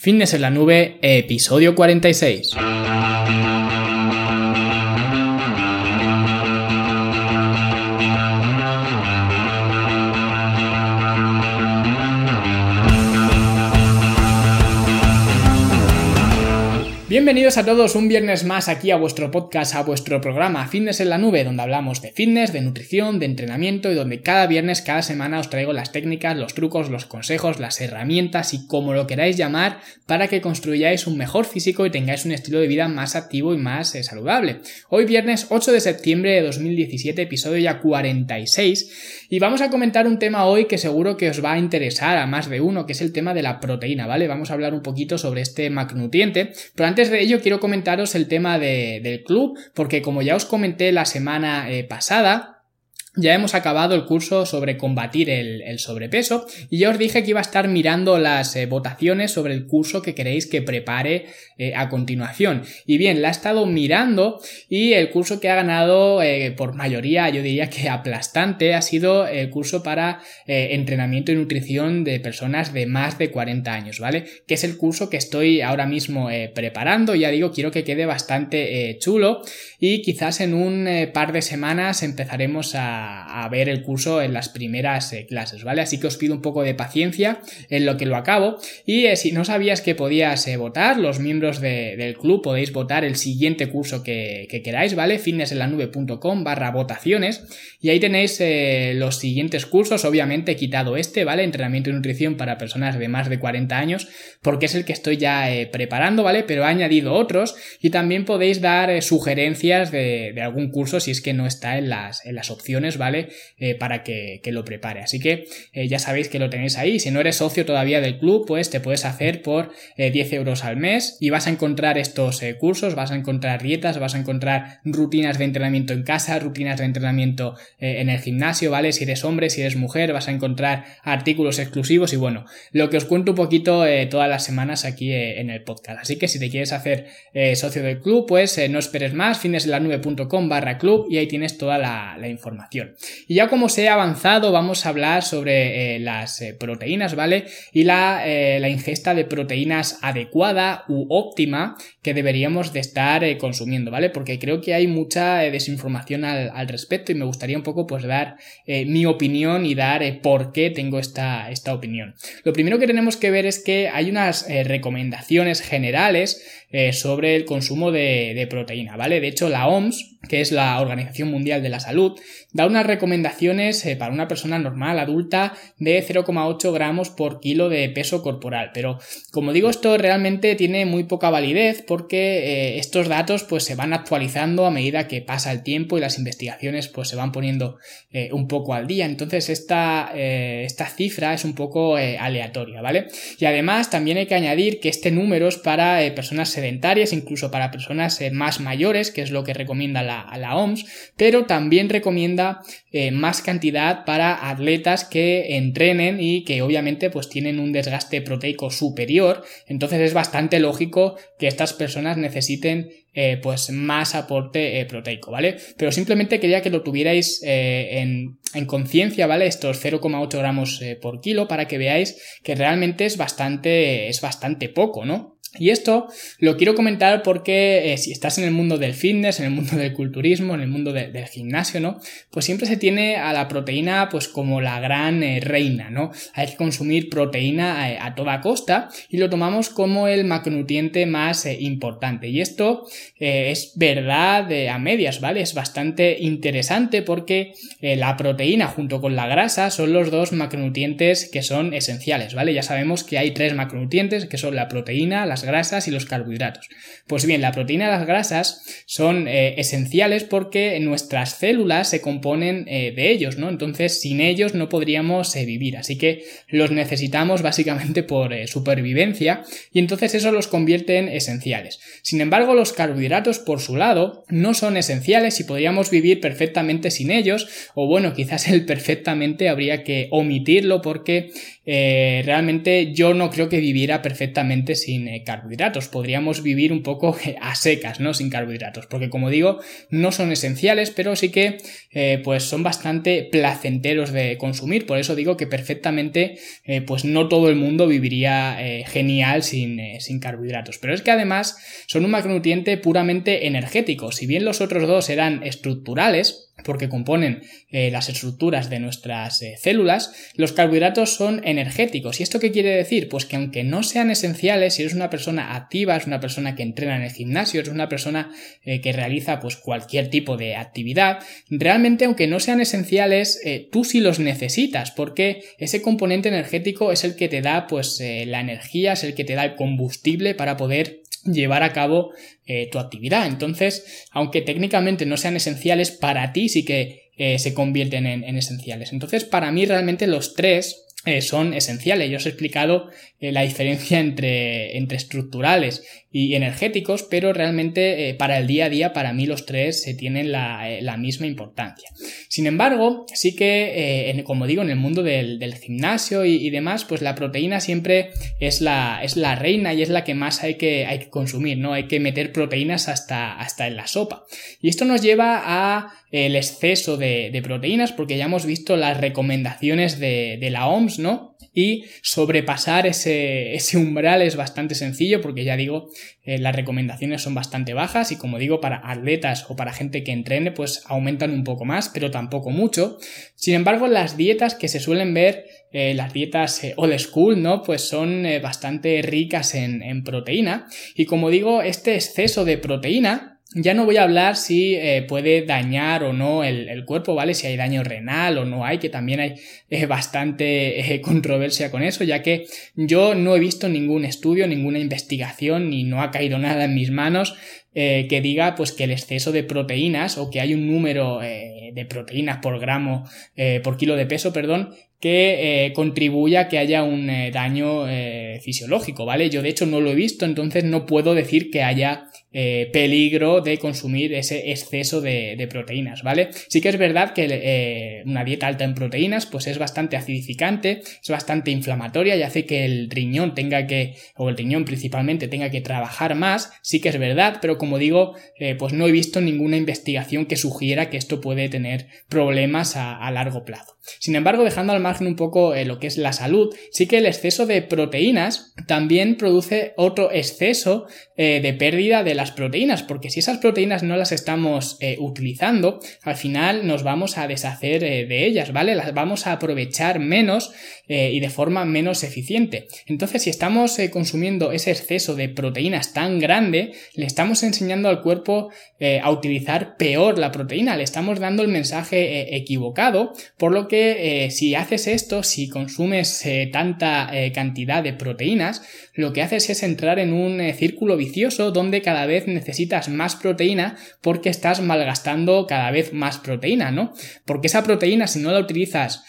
Fitness en la nube, episodio 46. Bienvenidos a todos un viernes más aquí a vuestro podcast, a vuestro programa Fitness en la Nube, donde hablamos de fitness, de nutrición, de entrenamiento y donde cada viernes, cada semana os traigo las técnicas, los trucos, los consejos, las herramientas y como lo queráis llamar para que construyáis un mejor físico y tengáis un estilo de vida más activo y más eh, saludable. Hoy viernes 8 de septiembre de 2017, episodio ya 46 y vamos a comentar un tema hoy que seguro que os va a interesar a más de uno, que es el tema de la proteína, ¿vale? Vamos a hablar un poquito sobre este macronutriente, pero antes antes de ello quiero comentaros el tema del club, porque como ya os comenté la semana eh, pasada, ya hemos acabado el curso sobre combatir el, sobrepeso y ya os dije que iba a estar mirando las eh, votaciones sobre el curso que queréis que prepare eh, a continuación. Y bien, la he estado mirando y el curso que ha ganado eh, por mayoría, yo diría que aplastante, ha sido el curso para entrenamiento y nutrición de personas de más de 40 años, ¿vale? Que es el curso que estoy ahora mismo preparando. Ya digo, quiero que quede bastante chulo y quizás en un par de semanas empezaremos a a, ver el curso en las primeras eh, clases, ¿vale? Así que os pido un poco de paciencia en lo que lo acabo. Y eh, si no sabías que podías eh, votar, los miembros del club podéis votar el siguiente curso que, queráis, ¿vale? fitnessenlanube.com barra votaciones. Y ahí tenéis los siguientes cursos, obviamente he quitado este, ¿vale? Entrenamiento y nutrición para personas de más de 40 años, porque es el que estoy ya preparando, ¿vale? Pero he añadido otros y también podéis dar sugerencias de, de, algún curso si es que no está en las, en las opciones ¿vale? Eh, para que, lo prepare. Así que eh, ya sabéis que lo tenéis ahí. Si no eres socio todavía del club, pues te puedes hacer por 10 eh, euros al mes y vas a encontrar estos cursos, vas a encontrar dietas, vas a encontrar rutinas de entrenamiento en casa, rutinas de entrenamiento en el gimnasio, ¿vale? Si eres hombre, si eres mujer, vas a encontrar artículos exclusivos y bueno, lo que os cuento un poquito todas las semanas aquí en el podcast. Así que si te quieres hacer socio del club, pues no esperes más, fineslanube.com barra club y ahí tienes toda la información. Y ya como se ha avanzado, vamos a hablar sobre eh, las eh, proteínas, ¿vale? Y la, eh, la, ingesta de proteínas adecuada u óptima que deberíamos de estar consumiendo, ¿vale? Porque creo que hay mucha desinformación al, respecto y me gustaría un poco pues dar mi opinión y dar por qué tengo esta, esta opinión. Lo primero que tenemos que ver es que hay unas recomendaciones generales sobre el consumo de, proteína, ¿vale? De hecho, la OMS, que es la Organización Mundial de la Salud, da unas recomendaciones eh, para una persona normal, adulta, de 0,8 gramos por kilo de peso corporal. Pero, como digo, esto realmente tiene muy poca validez porque eh, estos datos pues se van actualizando a medida que pasa el tiempo y las investigaciones pues se van poniendo eh, un poco al día. Entonces, esta, esta cifra es un poco aleatoria, ¿vale? Y además también hay que añadir que este número es para personas sedentarias, incluso para personas más mayores, que es lo que recomienda la, la OMS, pero también recomienda eh, más cantidad para atletas que entrenen y que obviamente pues tienen un desgaste proteico superior. Entonces es bastante lógico que estas personas necesiten eh, pues más aporte eh, proteico, ¿vale? Pero simplemente quería que lo tuvierais en, en conciencia, ¿vale? Estos 0,8 gramos por kilo para que veáis que realmente es bastante, es bastante poco, ¿no? Y esto lo quiero comentar porque eh, si estás en el mundo del fitness, en el mundo del culturismo, en el mundo del gimnasio, ¿no? Pues siempre se tiene a la proteína pues como la gran eh, reina, ¿no? Hay que consumir proteína eh, a, toda costa y lo tomamos como el macronutriente más importante. Y esto es verdad a medias, ¿vale? Es bastante interesante porque la proteína junto con la grasa son los dos macronutrientes que son esenciales, ¿vale? Ya sabemos que hay tres macronutrientes que son la proteína, la grasas y los carbohidratos. Pues bien, la proteína y las grasas son eh, esenciales porque nuestras células se componen eh, de ellos, ¿no? Entonces, sin ellos no podríamos eh, vivir, así que los necesitamos básicamente por supervivencia y entonces eso los convierte en esenciales. Sin embargo, los carbohidratos por su lado no son esenciales y podríamos vivir perfectamente sin ellos o bueno, quizás el perfectamente habría que omitirlo porque realmente yo no creo que viviera perfectamente sin carbohidratos. Podríamos vivir un poco a secas, ¿no? Sin carbohidratos, porque como digo, no son esenciales, pero sí que eh, pues son bastante placenteros de consumir. Por eso digo que perfectamente, eh, pues no todo el mundo viviría genial sin, sin carbohidratos. Pero es que además son un macronutriente puramente energético. Si bien los otros dos eran estructurales, porque componen eh, las estructuras de nuestras eh, células, los carbohidratos son energéticos. ¿Y esto qué quiere decir? Pues que aunque no sean esenciales, si eres una persona activa, es una persona que entrena en el gimnasio, eres una persona eh, que realiza pues cualquier tipo de actividad, realmente aunque no sean esenciales, tú sí los necesitas, porque ese componente energético es el que te da pues la energía, es el que te da el combustible para poder llevar a cabo eh, tu actividad. Entonces, aunque técnicamente no sean esenciales, para ti sí que eh, se convierten en, en, esenciales. Entonces, para mí realmente los tres eh, son esenciales. Yo os he explicado la diferencia entre, entre, estructurales y energéticos, pero realmente eh, para el día a día, para mí los tres se tienen la, misma importancia. Sin embargo, sí que, como digo, en el mundo del, gimnasio y, demás, pues la proteína siempre es la, es la reina y es la que más hay que, hay que consumir, ¿no? Hay que meter proteínas hasta, hasta en la sopa. Y esto nos lleva a el exceso de, de proteínas, porque ya hemos visto las recomendaciones de, de la OMS, ¿no? Y sobrepasar ese, umbral es bastante sencillo porque ya digo, eh, las recomendaciones son bastante bajas y como digo, para atletas o para gente que entrene pues aumentan un poco más, pero tampoco mucho. Sin embargo, las dietas que se suelen ver, eh, las dietas eh, old school, ¿no? Pues son bastante ricas en proteína y como digo, este exceso de proteína ya no voy a hablar si eh, puede dañar o no el, cuerpo, ¿vale? Si hay daño renal o no hay, que también hay eh, bastante eh, controversia con eso, ya que yo no he visto ningún estudio, ninguna investigación, ni no ha caído nada en mis manos que diga pues que el exceso de proteínas o que hay un número de proteínas por gramo, por kilo de peso, perdón, que contribuya a que haya un daño fisiológico, ¿vale? Yo de hecho no lo he visto, entonces no puedo decir que haya peligro de consumir ese exceso de, proteínas, ¿vale? Sí que es verdad que una dieta alta en proteínas pues es bastante acidificante, es bastante inflamatoria y hace que el riñón tenga que, o el riñón principalmente tenga que trabajar más, sí que es verdad, pero como digo, pues no he visto ninguna investigación que sugiera que esto puede tener problemas a, a largo plazo. Sin embargo, dejando al margen un poco eh, lo que es la salud, sí que el exceso de proteínas también produce otro exceso eh, de pérdida de las proteínas, porque si esas proteínas no las estamos eh, utilizando, al final nos vamos a deshacer de ellas, ¿vale? Las vamos a aprovechar menos y de forma menos eficiente. Entonces, si estamos consumiendo ese exceso de proteínas tan grande, le estamos enseñando al cuerpo a utilizar peor la proteína, le estamos dando el mensaje equivocado, por lo que si haces esto, si consumes eh, tanta eh, cantidad de proteínas, lo que haces es entrar en un eh, círculo vicioso donde cada vez necesitas más proteína porque estás malgastando cada vez más proteína, ¿no? Porque esa proteína, si no la utilizas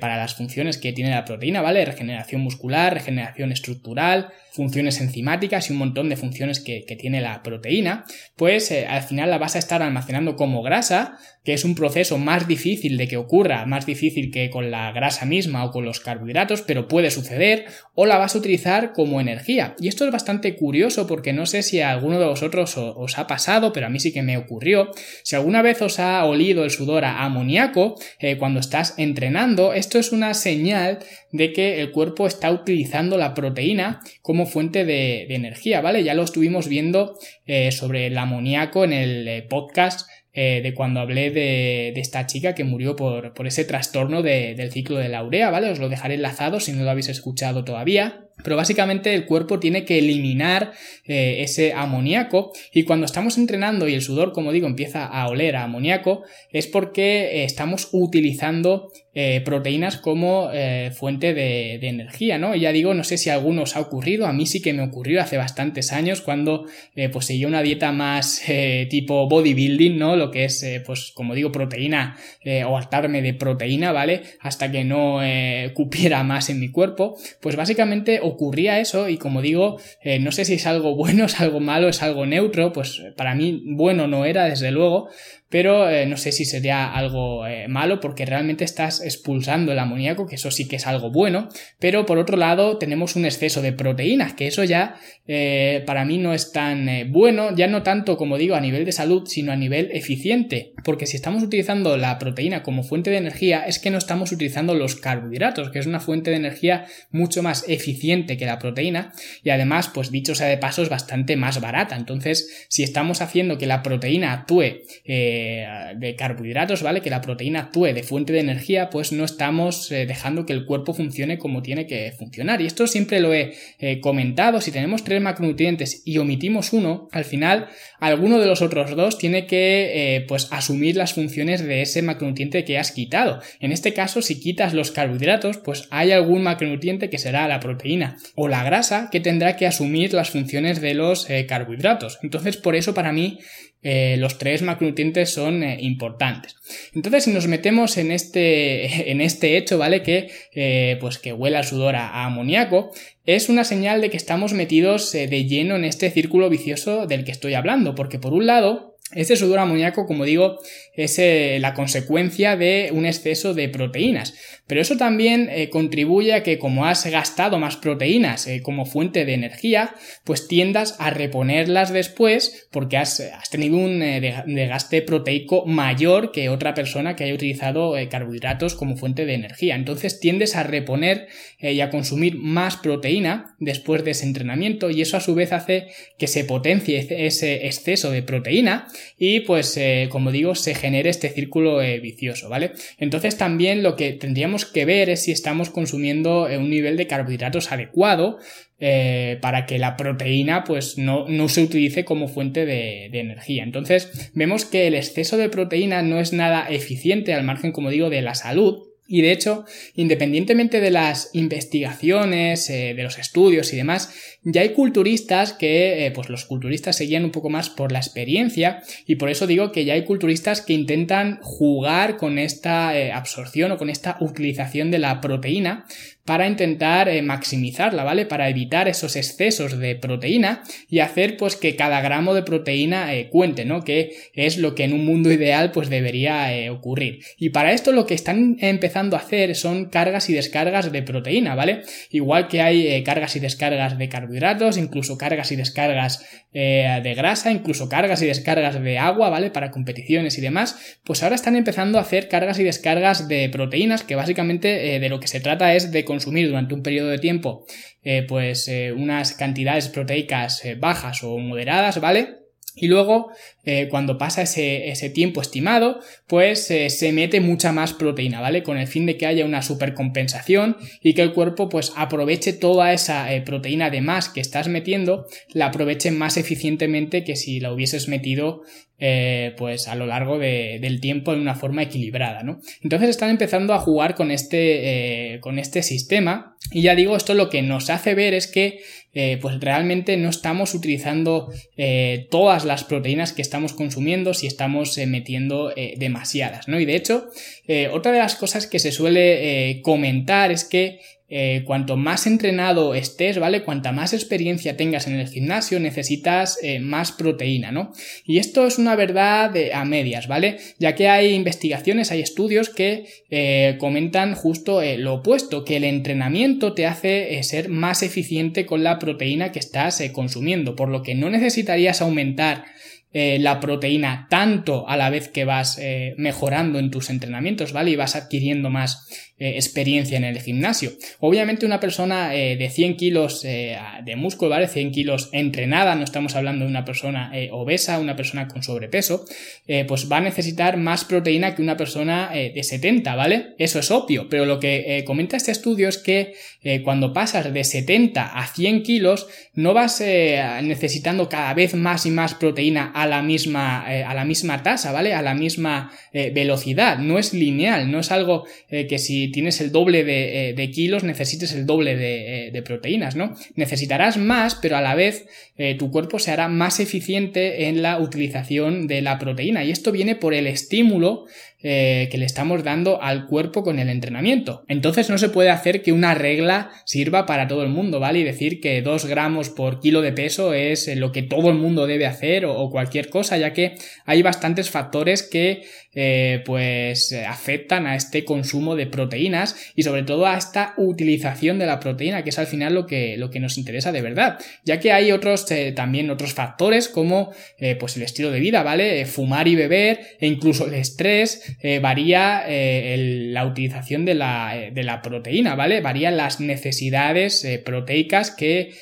para las funciones que tiene la proteína, ¿vale? Regeneración muscular, regeneración estructural, funciones enzimáticas y un montón de funciones que, tiene la proteína, pues eh, al final la vas a estar almacenando como grasa, que es un proceso más difícil de que ocurra, más difícil que con la grasa misma o con los carbohidratos, pero puede suceder, o la vas a utilizar como energía. Y esto es bastante curioso porque no sé si a alguno de vosotros os, ha pasado, pero a mí sí que me ocurrió. Si alguna vez os ha olido el sudor a amoníaco eh, cuando estás entrenando, esto es una señal de que el cuerpo está utilizando la proteína como fuente de, energía, ¿vale? Ya lo estuvimos viendo eh, sobre el amoníaco en el eh, podcast eh, de cuando hablé de, esta chica que murió por, ese trastorno del ciclo de la urea, ¿vale? Os lo dejaré enlazado si no lo habéis escuchado todavía. Pero básicamente el cuerpo tiene que eliminar ese amoníaco y cuando estamos entrenando y el sudor, como digo, empieza a oler a amoníaco, es porque estamos utilizando eh, proteínas como fuente de, energía, ¿no? ya digo, no sé si a algunos ha ocurrido, a mí sí que me ocurrió hace bastantes años cuando pues seguía una dieta más tipo bodybuilding, ¿no? Lo que es, pues como digo, proteína o hartarme de proteína, ¿vale? Hasta que no cupiera más en mi cuerpo, pues básicamente ocurría eso y como digo, eh, no sé si es algo bueno, es algo malo, es algo neutro, pues para mí bueno no era desde luego, pero eh, no sé si sería algo eh, malo porque realmente estás expulsando el amoníaco, que eso sí que es algo bueno, pero por otro lado tenemos un exceso de proteínas, que eso ya eh, para mí no es tan bueno, ya no tanto como digo a nivel de salud, sino a nivel eficiente, porque si estamos utilizando la proteína como fuente de energía es que no estamos utilizando los carbohidratos, que es una fuente de energía mucho más eficiente que la proteína y además, pues dicho sea de paso, es bastante más barata. Entonces, si estamos haciendo que la proteína actúe de carbohidratos, ¿vale? Que la proteína actúe de fuente de energía, no estamos eh, dejando que el cuerpo funcione como tiene que funcionar. Y esto siempre lo he eh, comentado, si tenemos tres macronutrientes y omitimos uno, al final alguno de los otros dos tiene que eh, pues asumir las funciones de ese macronutriente que has quitado. En este caso, si quitas los carbohidratos, pues hay algún macronutriente que será la proteína o la grasa que tendrá que asumir las funciones de los carbohidratos. Entonces, por eso para mí eh, los tres macronutrientes son eh, importantes. Entonces, si nos metemos en este, en este hecho, ¿vale? Que, eh, pues que huela sudor a, amoníaco, es una señal de que estamos metidos de lleno en este círculo vicioso del que estoy hablando, porque por un lado, este sudor amoníaco, como digo, es eh, la consecuencia de un exceso de proteínas. Pero eso también eh, contribuye a que como has gastado más proteínas eh, como fuente de energía, pues tiendas a reponerlas después porque has, tenido un desgaste proteico mayor que otra persona que haya utilizado carbohidratos como fuente de energía. Entonces tiendes a reponer y a consumir más proteína después de ese entrenamiento y eso a su vez hace que se potencie ese exceso de proteína y pues como digo se genere este círculo eh, vicioso, ¿vale? Entonces también lo que tendríamos que ver es si estamos consumiendo eh, un nivel de carbohidratos adecuado eh, para que la proteína pues no, se utilice como fuente de, energía. Entonces vemos que el exceso de proteína no es nada eficiente al margen, como digo, de la salud y de hecho, independientemente de las investigaciones, eh, de los estudios y demás, ya hay culturistas que, eh, pues los culturistas se guían un poco más por la experiencia y por eso digo que ya hay culturistas que intentan jugar con esta eh, absorción o con esta utilización de la proteína para intentar eh, maximizarla, ¿vale? Para evitar esos excesos de proteína y hacer pues que cada gramo de proteína eh, cuente, ¿no? Que es lo que en un mundo ideal pues debería eh, ocurrir. Y para esto lo que están empezando a hacer son cargas y descargas de proteína, ¿vale? Igual que hay cargas y descargas de carbohidratos, incluso cargas y descargas de grasa, incluso cargas y descargas de agua, ¿vale? Para competiciones y demás, pues ahora están empezando a hacer cargas y descargas de proteínas que básicamente de lo que se trata es de consumir durante un periodo de tiempo eh, pues eh, unas cantidades proteicas eh, bajas o moderadas, ¿vale? Y luego, cuando pasa ese, ese, tiempo estimado, pues se mete mucha más proteína, ¿vale? Con el fin de que haya una supercompensación y que el cuerpo pues aproveche toda esa proteína de más que estás metiendo, la aproveche más eficientemente que si la hubieses metido eh, pues a lo largo del tiempo de una forma equilibrada, ¿no? Entonces están empezando a jugar con este, eh, con este sistema y ya digo, esto lo que nos hace ver es que eh, pues realmente no estamos utilizando todas las proteínas que estamos consumiendo si estamos metiendo demasiadas, ¿no? Y de hecho, otra de las cosas que se suele comentar es que eh, cuanto más entrenado estés, ¿vale? Cuanta más experiencia tengas en el gimnasio, necesitas eh, más proteína, ¿no? Y esto es una verdad a medias, ¿vale? Ya que hay investigaciones, hay estudios que eh, comentan justo lo opuesto, que el entrenamiento te hace ser más eficiente con la proteína que estás consumiendo, por lo que no necesitarías aumentar la proteína tanto a la vez que vas mejorando en tus entrenamientos, ¿vale? Y vas adquiriendo más eh, experiencia en el gimnasio. Obviamente una persona eh, de 100 kilos eh, de músculo, ¿vale? 100 kilos entrenada, no estamos hablando de una persona obesa, una persona con sobrepeso, pues va a necesitar más proteína que una persona de 70, ¿vale? Eso es obvio, pero lo que comenta este estudio es que cuando pasas de 70 a 100 kilos, no vas necesitando cada vez más y más proteína a la misma, a la misma tasa, ¿vale? A la misma velocidad, no es lineal, no es algo que si tienes el doble de, eh, kilos, necesites el doble eh, de, proteínas, ¿no? Necesitarás más, pero a la vez eh, tu cuerpo se hará más eficiente en la utilización de la proteína. Y esto viene por el estímulo que le estamos dando al cuerpo con el entrenamiento. Entonces no se puede hacer que una regla sirva para todo el mundo, ¿vale? Y decir que 2 gramos por kilo de peso es lo que todo el mundo debe hacer o, cualquier cosa, ya que hay bastantes factores que eh, pues afectan a este consumo de proteínas y sobre todo a esta utilización de la proteína, que es al final lo que, lo que nos interesa de verdad, ya que hay otros eh, también otros factores como eh, pues el estilo de vida, ¿vale? fumar y beber e incluso el estrés varía la utilización de la, de la proteína, ¿vale? Varían las necesidades proteicas que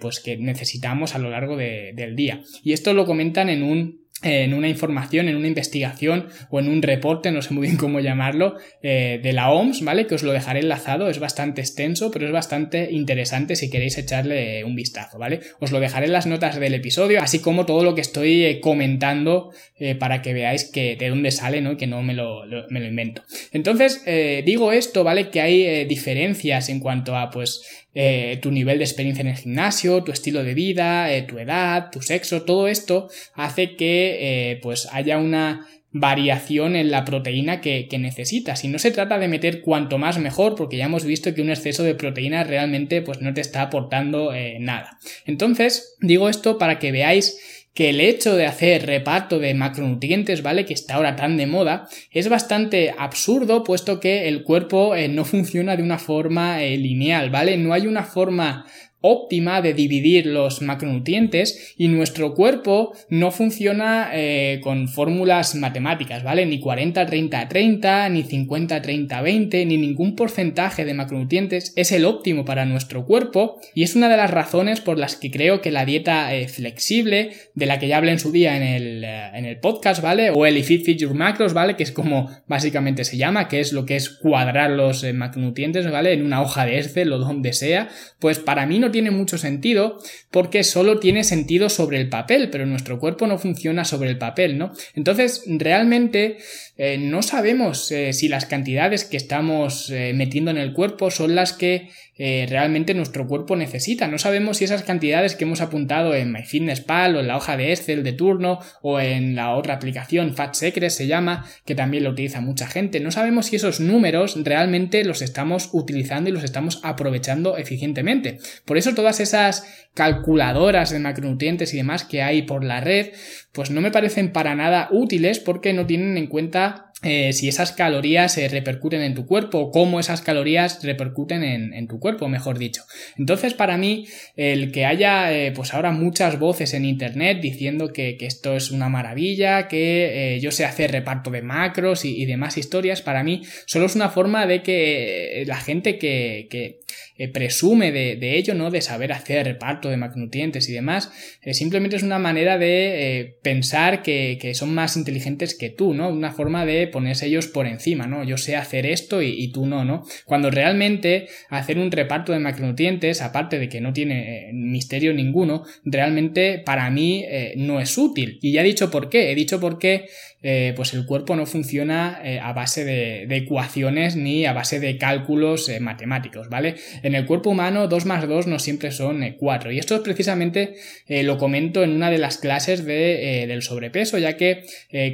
pues que necesitamos a lo largo del día. Y esto lo comentan en un en una información, en una investigación o en un reporte, no sé muy bien cómo llamarlo, eh, de la OMS, ¿vale? Que os lo dejaré enlazado, es bastante extenso, pero es bastante interesante si queréis echarle un vistazo, ¿vale? Os lo dejaré en las notas del episodio, así como todo lo que estoy eh, comentando eh, para que veáis que de dónde sale, ¿no? Que no me lo, me lo invento. Entonces, digo esto, ¿vale? Que hay diferencias en cuanto a, pues, eh, tu nivel de experiencia en el gimnasio, tu estilo de vida, eh, tu edad, tu sexo, todo esto hace que eh, pues haya una variación en la proteína que, necesitas. Y no se trata de meter cuanto más mejor, porque ya hemos visto que un exceso de proteína realmente pues no te está aportando nada. Entonces, digo esto para que veáis que el hecho de hacer reparto de macronutrientes, ¿vale? Que está ahora tan de moda, es bastante absurdo, puesto que el cuerpo eh, no funciona de una forma eh, lineal, ¿vale? No hay una forma óptima de dividir los macronutrientes y nuestro cuerpo no funciona eh, con fórmulas matemáticas, ¿vale? Ni 40-30-30, ni 50-30-20, ni ningún porcentaje de macronutrientes es el óptimo para nuestro cuerpo y es una de las razones por las que creo que la dieta eh, flexible, de la que ya hablé en su día en el, eh, en el podcast, ¿vale? O el If It Fit Your Macros, ¿vale? Que es como básicamente se llama, que es lo que es cuadrar los macronutrientes, ¿vale? En una hoja de Excel o donde sea, pues para mí no tiene mucho sentido porque solo tiene sentido sobre el papel, pero nuestro cuerpo no funciona sobre el papel, ¿no? Entonces, realmente eh, no sabemos eh, si las cantidades que estamos eh, metiendo en el cuerpo son las que realmente nuestro cuerpo necesita. No sabemos si esas cantidades que hemos apuntado en MyFitnessPal o en la hoja de Excel de turno o en la otra aplicación Fat Secret se llama, que también lo utiliza mucha gente, no sabemos si esos números realmente los estamos utilizando y los estamos aprovechando eficientemente. Por eso todas esas calculadoras de macronutrientes y demás que hay por la red, pues no me parecen para nada útiles porque no tienen en cuenta eh, si esas calorías se repercuten en tu cuerpo o cómo esas calorías repercuten en, tu cuerpo, mejor dicho. Entonces, para mí, el que haya, eh, pues ahora muchas voces en internet diciendo que, esto es una maravilla, que eh, yo sé hacer reparto de macros y, demás historias, para mí solo es una forma de que la gente que, que presume de, ello, ¿no? De saber hacer reparto de macronutrientes y demás, simplemente es una manera de pensar que, que son más inteligentes que tú, ¿no? Una forma de ponerse ellos por encima, ¿no? Yo sé hacer esto y, tú no, ¿no? Cuando realmente hacer un reparto de macronutrientes, aparte de que no tiene eh, misterio ninguno, realmente para mí eh, no es útil. Y ya he dicho por qué. He dicho por qué eh, pues el cuerpo no funciona a base de, ecuaciones ni a base de cálculos matemáticos, ¿vale? En el cuerpo humano 2 más 2 no siempre son 4 y esto es precisamente lo comento en una de las clases de, del sobrepeso ya que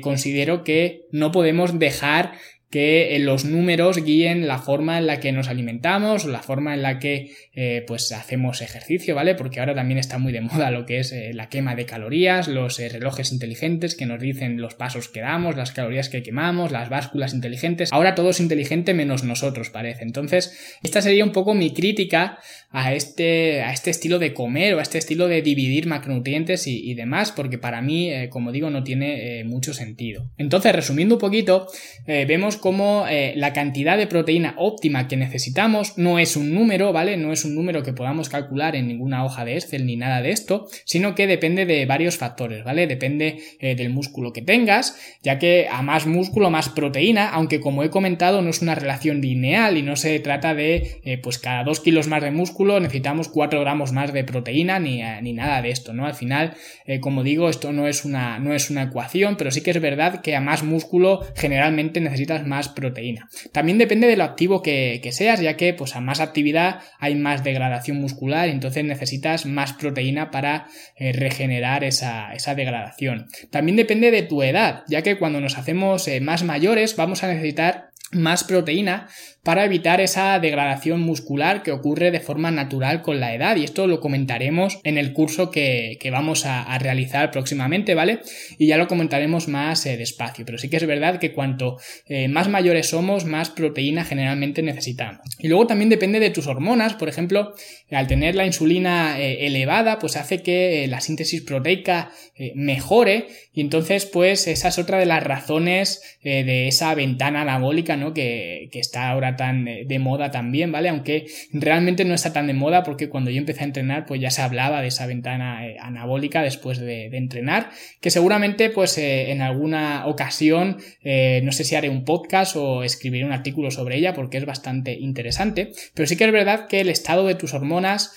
considero que no podemos dejar que eh, los números guíen la forma en la que nos alimentamos la forma en la que eh, pues hacemos ejercicio, ¿vale? Porque ahora también está muy de moda lo que es eh, la quema de calorías, los relojes inteligentes que nos dicen los pasos que damos, las calorías que quemamos, las básculas inteligentes. Ahora todo es inteligente menos nosotros, parece. Entonces, esta sería un poco mi crítica a este, a este estilo de comer o a este estilo de dividir macronutrientes y, demás, porque para mí, como digo, no tiene mucho sentido. Entonces, resumiendo un poquito, vemos como eh, la cantidad de proteína óptima que necesitamos no es un número, ¿vale? No es un número que podamos calcular en ninguna hoja de Excel ni nada de esto, sino que depende de varios factores, ¿vale? Depende eh, del músculo que tengas, ya que a más músculo, más proteína, aunque como he comentado no es una relación lineal y no se trata de, eh, pues cada dos kilos más de músculo necesitamos 4 gramos más de proteína ni, ni nada de esto, ¿no? Al final, como digo, esto no es, una, no es una ecuación, pero sí que es verdad que a más músculo generalmente necesitas más proteína. También depende de lo activo que, seas, ya que pues a más actividad hay más degradación muscular, entonces necesitas más proteína para eh, regenerar esa, degradación. También depende de tu edad, ya que cuando nos hacemos eh, más mayores vamos a necesitar más proteína para evitar esa degradación muscular que ocurre de forma natural con la edad y esto lo comentaremos en el curso que, vamos a, realizar próximamente, ¿vale? Y ya lo comentaremos más eh, despacio, pero sí que es verdad que cuanto eh, más mayores somos, más proteína generalmente necesitamos. Y luego también depende de tus hormonas, por ejemplo, al tener la insulina eh, elevada, pues hace que la síntesis proteica mejore y entonces pues esa es otra de las razones de esa ventana anabólica, ¿no? Que, que está ahora tan eh, de moda también, ¿vale? Aunque realmente no está tan de moda porque cuando yo empecé a entrenar pues ya se hablaba de esa ventana eh, anabólica después de, entrenar, que seguramente pues eh, en alguna ocasión no sé si haré un podcast o escribiré un artículo sobre ella porque es bastante interesante, pero sí que es verdad que el estado de tus hormonas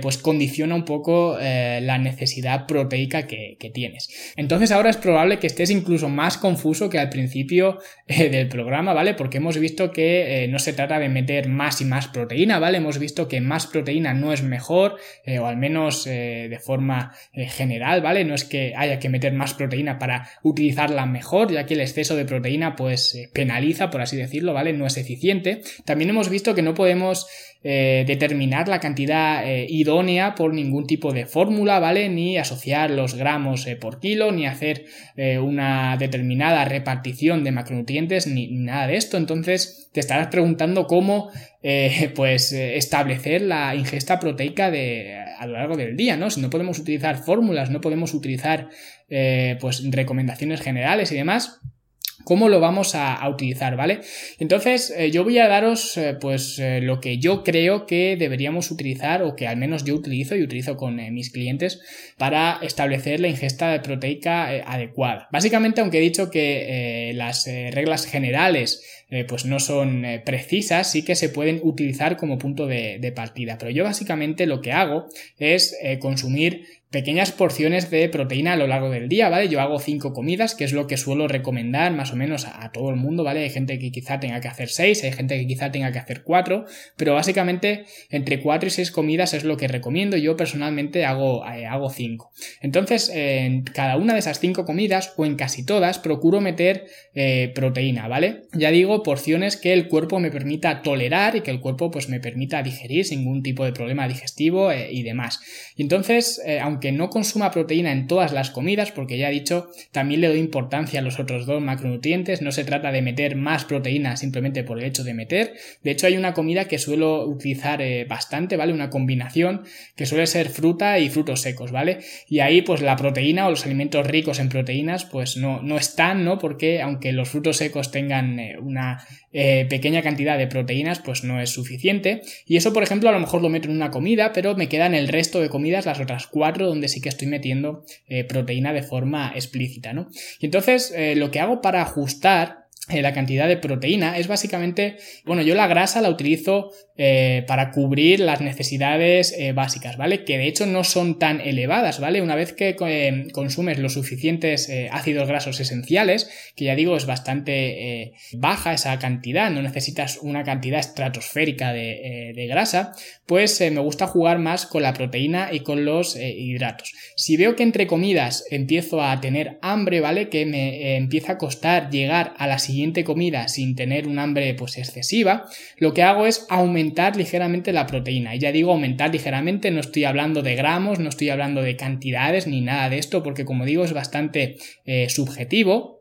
pues condiciona un poco la necesidad proteica que, tienes. Entonces ahora es probable que estés incluso más confuso que al principio del programa, ¿vale? Porque hemos visto que no se trata de meter más y más proteína, ¿vale? Hemos visto que más proteína no es mejor, eh, o al menos eh, de forma eh, general, ¿vale? No es que haya que meter más proteína para utilizarla mejor, ya que el exceso de proteína pues penaliza, por así decirlo, ¿vale? No es eficiente. También hemos visto que no podemos determinar la cantidad idónea por ningún tipo de fórmula, ¿vale? Ni asociar los gramos por kilo, ni hacer una determinada repartición de macronutrientes, ni, ni, nada de esto. Entonces te estarás preguntando cómo eh, pues eh, establecer la ingesta proteica de, a lo largo del día, ¿no? Si no podemos utilizar fórmulas, no podemos utilizar eh, pues recomendaciones generales y demás, cómo lo vamos a, utilizar, ¿vale? Entonces, eh, yo voy a daros, eh, pues, eh, lo que yo creo que deberíamos utilizar, o que al menos yo utilizo y utilizo con mis clientes, para establecer la ingesta proteica adecuada. Básicamente, aunque he dicho que las reglas generales pues no son precisas, sí que se pueden utilizar como punto de, de, partida. Pero yo básicamente lo que hago es consumir pequeñas porciones de proteína a lo largo del día, ¿vale? Yo hago cinco comidas, que es lo que suelo recomendar más o menos a, todo el mundo, ¿vale? Hay gente que quizá tenga que hacer seis, hay gente que quizá tenga que hacer cuatro, pero básicamente entre cuatro y seis comidas es lo que recomiendo. Yo personalmente hago, eh, hago cinco. Entonces, en cada una de esas cinco comidas, o en casi todas, procuro meter eh, proteína, ¿vale? Ya digo, porciones que el cuerpo me permita tolerar y que el cuerpo pues me permita digerir sin ningún tipo de problema digestivo eh, y demás. Y entonces, aunque no consuma proteína en todas las comidas, porque ya he dicho, también le doy importancia a los otros dos macronutrientes, no se trata de meter más proteína simplemente por el hecho de meter, de hecho hay una comida que suelo utilizar eh, bastante, ¿vale? Una combinación que suele ser fruta y frutos secos, ¿vale? Y ahí pues la proteína o los alimentos ricos en proteínas pues no, no están, ¿no? Porque aunque los frutos secos tengan eh, una eh, pequeña cantidad de proteínas pues no es suficiente y eso por ejemplo a lo mejor lo meto en una comida pero me quedan el resto de comidas las otras cuatro donde sí que estoy metiendo eh, proteína de forma explícita, ¿no? Y entonces eh, lo que hago para ajustar eh, la cantidad de proteína es básicamente, bueno, yo la grasa la utilizo eh, para cubrir las necesidades eh, básicas, ¿vale? Que de hecho no son tan elevadas, ¿vale? Una vez que consumes los suficientes ácidos grasos esenciales, que ya digo es bastante baja esa cantidad, no necesitas una cantidad estratosférica de, de grasa, pues me gusta jugar más con la proteína y con los hidratos. Si veo que entre comidas empiezo a tener hambre, ¿vale? Que me empieza a costar llegar a la siguiente comida sin tener un hambre pues excesiva, lo que hago es aumentar ligeramente la proteína. Y ya digo aumentar ligeramente, no estoy hablando de gramos, no estoy hablando de cantidades ni nada de esto, porque como digo es bastante eh, subjetivo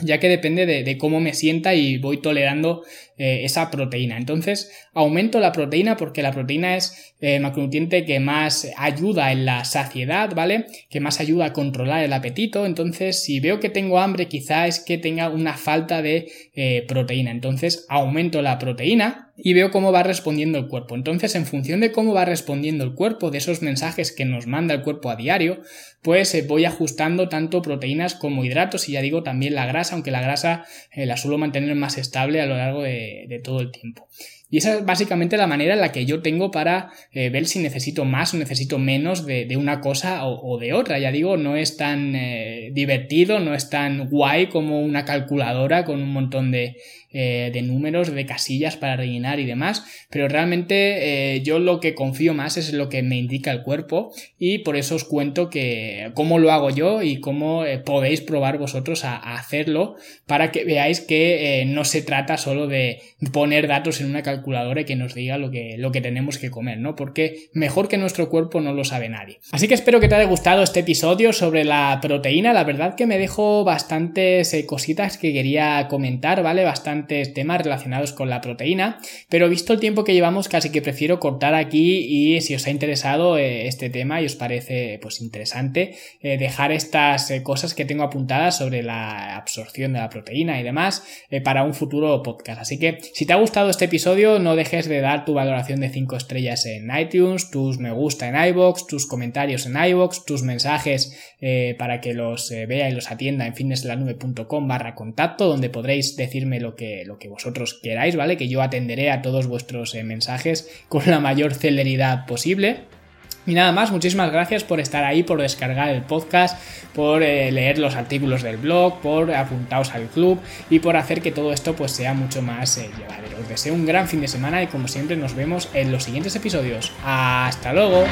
ya que depende de, cómo me sienta y voy tolerando eh, esa proteína. Entonces, aumento la proteína porque la proteína es eh, macronutriente que más ayuda en la saciedad, ¿vale? Que más ayuda a controlar el apetito. Entonces, si veo que tengo hambre, quizá es que tenga una falta de eh, proteína. Entonces, aumento la proteína y veo cómo va respondiendo el cuerpo. Entonces, en función de cómo va respondiendo el cuerpo, de esos mensajes que nos manda el cuerpo a diario, pues eh, voy ajustando tanto proteínas como hidratos y ya digo también la grasa, aunque la grasa la suelo mantener más estable a lo largo de todo el tiempo. Y esa es básicamente la manera en la que yo tengo para eh, ver si necesito más o necesito menos de, una cosa o, de otra. Ya digo, no es tan eh, divertido, no es tan guay como una calculadora con un montón de, eh, de números, de casillas para rellenar y demás, pero realmente yo lo que confío más es lo que me indica el cuerpo y por eso os cuento que cómo lo hago yo y cómo podéis probar vosotros a, hacerlo para que veáis que no se trata solo de poner datos en una calculadora y que nos diga lo que, lo que tenemos que comer, ¿no? Porque mejor que nuestro cuerpo no lo sabe nadie. Así que espero que te haya gustado este episodio sobre la proteína, la verdad que me dejo bastantes cositas que quería comentar, ¿vale? Bastante temas relacionados con la proteína, pero visto el tiempo que llevamos casi que prefiero cortar aquí y si os ha interesado eh, este tema y os parece pues interesante, eh, dejar estas eh, cosas que tengo apuntadas sobre la absorción de la proteína y demás para un futuro podcast. Así que si te ha gustado este episodio, no dejes de dar tu valoración de 5 estrellas en iTunes, tus me gusta en iBox, tus comentarios en iBox, tus mensajes para que los vea y los atienda en fitnesslanube.com barra contacto, donde podréis decirme lo que lo que vosotros queráis, ¿vale? Que yo atenderé a todos vuestros eh, mensajes con la mayor celeridad posible. Y nada más, muchísimas gracias por estar ahí, por descargar el podcast, por eh, leer los artículos del blog, por apuntaros al club y por hacer que todo esto pues sea mucho más eh, llevadero. Os deseo un gran fin de semana y como siempre nos vemos en los siguientes episodios. ¡Hasta luego!